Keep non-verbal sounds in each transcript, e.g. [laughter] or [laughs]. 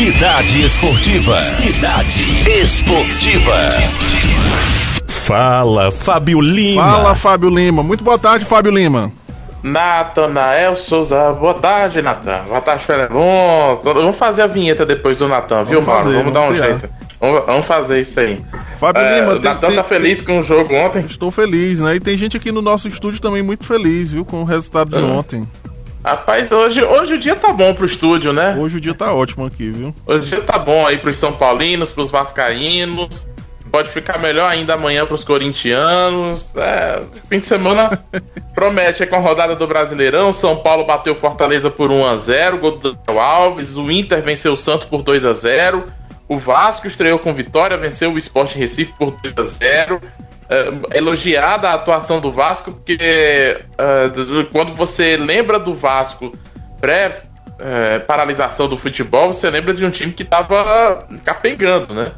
Cidade Esportiva. Cidade Esportiva. Fala, Fábio Lima. Fala, Fábio Lima. Muito boa tarde, Fábio Lima. Natanael Souza, boa tarde, Natan. Boa tarde, Felemon. Vamos fazer a vinheta depois do Natan, viu, Mauro? Vamos, dar um criar. jeito. Vamos, vamos, fazer isso aí. Fábio é, Lima, o Natan tá feliz tem, com o jogo ontem? Estou feliz, né? E tem gente aqui no nosso estúdio também muito feliz, viu, com o resultado de uhum. ontem. Rapaz, hoje, hoje o dia tá bom pro estúdio, né? Hoje o dia tá ótimo aqui, viu? Hoje o dia tá bom aí pros São Paulinos, pros Vascaínos. Pode ficar melhor ainda amanhã pros corintianos. É, fim de semana [laughs] promete. É com a rodada do Brasileirão. São Paulo bateu Fortaleza por 1x0. Gol do Daniel Alves. O Inter venceu o Santos por 2x0. O Vasco estreou com vitória, venceu o Sport Recife por 2x0 uh, elogiada a atuação do Vasco, porque uh, quando você lembra do Vasco pré uh, paralisação do futebol, você lembra de um time que estava capengando, né?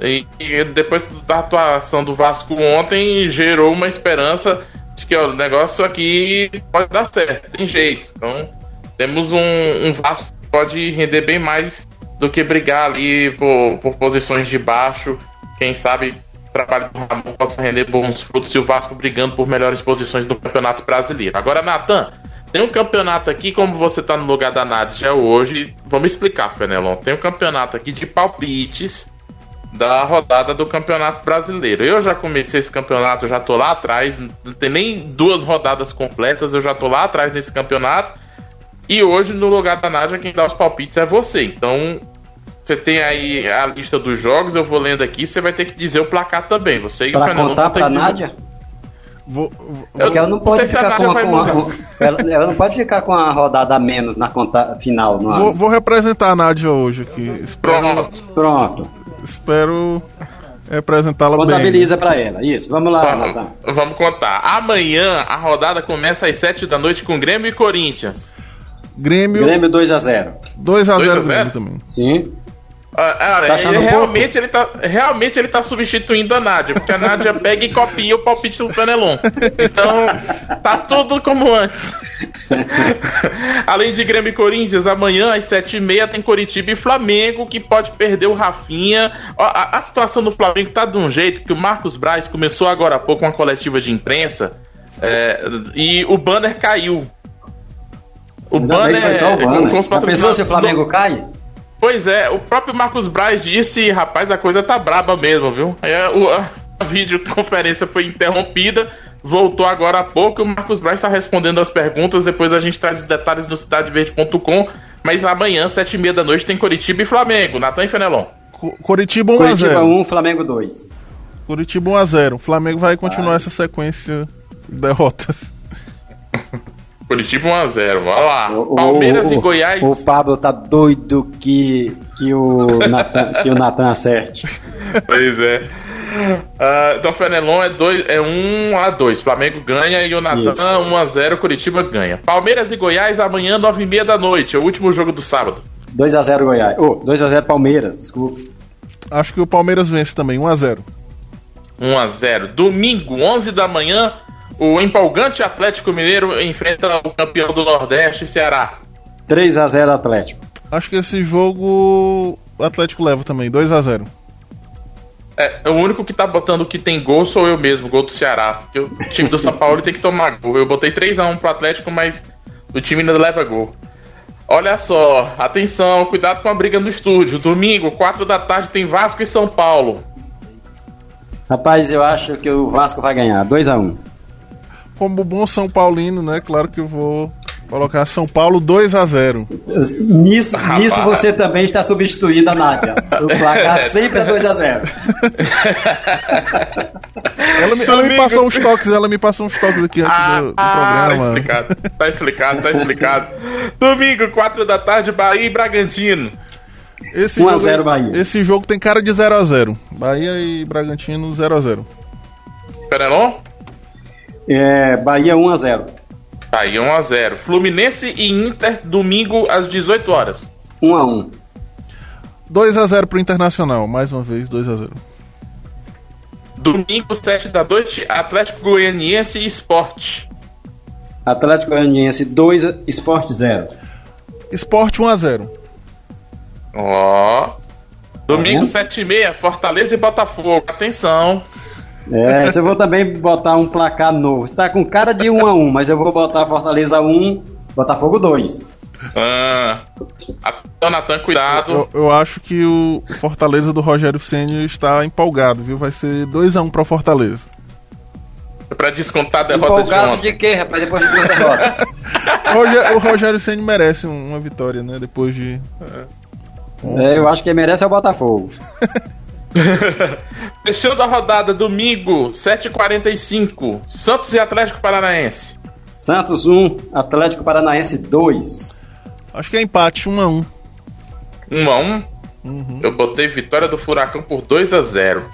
E, e, depois da atuação do Vasco ontem, gerou uma esperança de que ó, o negócio aqui pode dar certo, tem jeito. Então, temos um, um Vasco que pode render bem mais do que brigar ali por, por posições de baixo. Quem sabe trabalho do Ramon possa render bons frutos e o Vasco brigando por melhores posições no Campeonato Brasileiro. Agora, Natan, tem um campeonato aqui, como você está no lugar da Nádia hoje, vamos explicar, Fenelon. Tem um campeonato aqui de palpites da rodada do Campeonato Brasileiro. Eu já comecei esse campeonato, já tô lá atrás, não tem nem duas rodadas completas, eu já tô lá atrás nesse campeonato. E hoje, no lugar da Nádia, quem dá os palpites é você. Então, você tem aí a lista dos jogos, eu vou lendo aqui, você vai ter que dizer o placar também. Você e pra o Fernando contar pra Nádia? Vou, vou, eu, ela não pode ficar com, a, com a, ela, ela, não pode ficar com a rodada a menos na conta final. Vou, vou, representar a Nádia hoje aqui. Espero, Pronto. Pronto. Espero representá-la bem. Contabiliza pra ela. Isso, vamos lá. Vamos, vamos contar. Amanhã a rodada começa às 7 da noite com Grêmio e Corinthians. Grêmio. Grêmio 2x0. 2x0 Grêmio também. Sim. Ah, tá ele, realmente, ele tá, realmente ele tá substituindo a Nádia, porque a Nádia [laughs] pega e copia o palpite do Penelon. Então, tá tudo como antes. [laughs] Além de Grêmio e Corinthians, amanhã às 7h30 tem Coritiba e Flamengo, que pode perder o Rafinha. A, a, situação do Flamengo tá de um jeito que o Marcos Braz começou agora há pouco uma coletiva de imprensa é, e o banner caiu. O Ainda banner. Foi só o banner. Com, com os pessoa se o Flamengo cai? Pois é, o próprio Marcos Braz disse, rapaz, a coisa tá braba mesmo, viu? Aí a, a videoconferência foi interrompida, voltou agora há pouco e o Marcos Braz está respondendo as perguntas, depois a gente traz os detalhes no cidadeverde.com, mas amanhã, sete e meia da noite, tem Coritiba e Flamengo. Natan e Fenelon. Coritiba 1x0. Coritiba 1, Flamengo 2. Curitiba 1x0. Flamengo vai continuar essa sequência de derrotas. Curitiba 1x0, vai lá. O, Palmeiras o, e Goiás. O Pablo tá doido que, que o Natan, que o Natan acerte. Pois é. Uh, então, Fenelon é 1 é um a 2 Flamengo ganha e o Natan 1x0. Curitiba ganha. Palmeiras e Goiás amanhã, 9h30 da noite. É o último jogo do sábado. 2x0 Goiás. Oh, 2x0 Palmeiras, desculpa. Acho que o Palmeiras vence também, 1x0. 1x0. Domingo, 11 da manhã, o empolgante Atlético Mineiro enfrenta o campeão do Nordeste, Ceará. 3 a 0 Atlético. Acho que esse jogo o Atlético leva também, 2 a 0 é, o único que tá botando que tem gol sou eu mesmo, gol do Ceará. o time do São Paulo tem que tomar gol. Eu botei 3x1 pro Atlético, mas o time ainda leva gol. Olha só, atenção, cuidado com a briga no estúdio. Domingo, 4 da tarde, tem Vasco e São Paulo. Rapaz, eu acho que o Vasco vai ganhar, 2x1 como bom São Paulino, né? Claro que eu vou colocar São Paulo 2 a 0 Nisso, nisso você também está substituindo a Nádia. O placar [laughs] sempre é 2 a 0 ela, me, ela me passou uns toques, ela me passou uns toques aqui antes ah, do, do ah, programa. Tá explicado, tá explicado, tá explicado. Domingo, 4 da tarde, Bahia e Bragantino. Esse 1 a 0 Bahia. Esse jogo tem cara de 0 a 0 Bahia e Bragantino 0 a 0 Penelon? É, Bahia 1x0. Bahia 1x0. Fluminense e Inter, domingo às 18 horas. 1x1. 2x0 pro Internacional, mais uma vez, 2x0. Domingo, 7 da noite, Atlético Goianiense e Sport. Atlético Goianiense 2, Sport 0. Sport 1x0. Ó. Oh. Domingo, tá 7h30, Fortaleza e Botafogo. Atenção. É, eu vou também botar um placar novo. Você tá com cara de 1 a 1 mas eu vou botar Fortaleza 1, Botafogo 2. Ah, Natan, cuidado. Eu, eu, acho que o Fortaleza do Rogério Senna está empolgado, viu? Vai ser 2x1 para Fortaleza. Pra descontar a derrota empolgado de, de quê, rapaz? Depois de duas derrotas. [laughs] o Rogério Senna merece uma vitória, né? Depois de... É. é, eu acho que merece é o Botafogo. [laughs] [laughs] Fechando a rodada, domingo, 7h45. Santos e Atlético Paranaense. Santos 1, Atlético Paranaense 2. Acho que é empate, 1 a 1 1 a 1 uhum. Eu botei vitória do Furacão por 2 a 0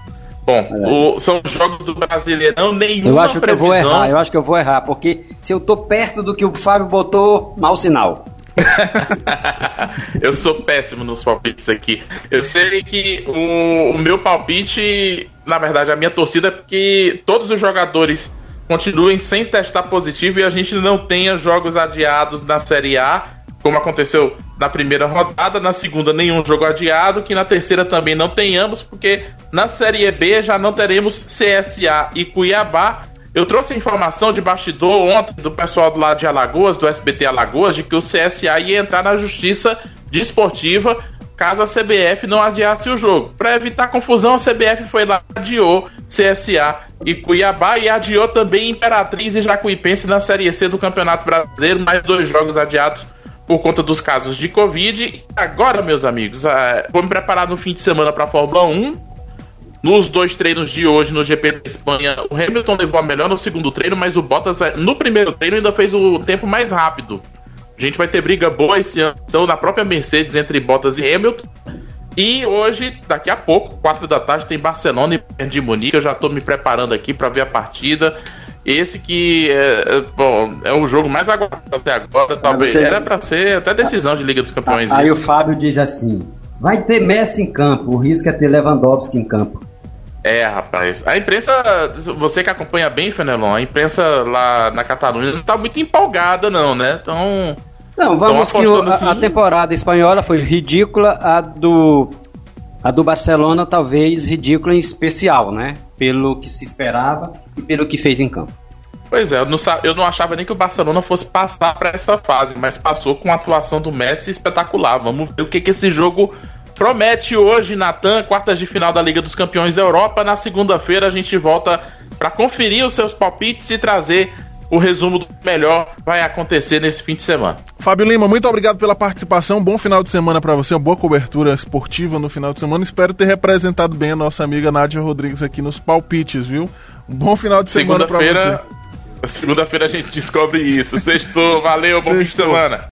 Bom, é. o, são jogos do Brasileirão, nenhuma eu acho previsão. Que eu vou errar, eu acho que eu vou errar, porque se eu tô perto do que o Fábio botou, mau sinal. [laughs] eu sou péssimo nos palpites aqui. Eu sei que o, o, meu palpite, na verdade, a minha torcida é porque todos os jogadores continuem sem testar positivo e a gente não tenha jogos adiados na Série A, como aconteceu na primeira rodada, na segunda nenhum jogo adiado, que na terceira também não tenhamos, porque na Série B já não teremos CSA e Cuiabá. Eu trouxe informação de bastidor ontem do pessoal do lado de Alagoas, do SBT Alagoas, de que o CSA ia entrar na justiça desportiva caso a CBF não adiasse o jogo. Para evitar confusão, a CBF foi lá adiou CSA e Cuiabá e adiou também Imperatriz e Jacuipense na Série C do Campeonato Brasileiro, mais dois jogos adiados por conta dos casos de Covid. Agora, meus amigos, uh, vou me preparar no fim de semana para a Fórmula 1. Nos dois treinos de hoje no GP da Espanha, o Hamilton levou a melhor no segundo treino, mas o Bottas eh, no primeiro treino ainda fez o tempo mais rápido. A gente vai ter briga boa esse ano, então, na própria Mercedes entre Bottas e Hamilton. E hoje, daqui a pouco, 4 da tarde, tem Barcelona e de Munique. Eu já estou me preparando aqui para ver a partida. Esse que é, é, bom, é o jogo mais aguardado até agora. Talvez você... era para ser até decisão de Liga dos Campeões. Aí isso. o Fábio diz assim: vai ter Messi em campo, o risco é ter Lewandowski em campo. É, rapaz. A imprensa, você que acompanha bem, Fenelon, a imprensa lá na Catalunha não tá muito empolgada, não, né? Então. Não, vamos que o, a, a, temporada espanhola foi ridícula, a do. A do Barcelona, talvez ridícula em especial, né? Pelo que se esperava e pelo que fez em campo. Pois é, eu não, eu não achava nem que o Barcelona fosse passar para essa fase, mas passou com a atuação do Messi espetacular. Vamos ver o que, que esse jogo Promete hoje, Natan, quartas de final da Liga dos Campeões da Europa. Na segunda-feira a gente volta para conferir os seus palpites e trazer o resumo do melhor vai acontecer nesse fim de semana. Fábio Lima, muito obrigado pela participação. Bom final de semana para você, uma boa cobertura esportiva no final de semana. Espero ter representado bem a nossa amiga Nádia Rodrigues aqui nos palpites, viu? Um bom final de semana para você. Segunda-feira a gente descobre isso. Sextou, valeu, bom Sextou. fim de semana.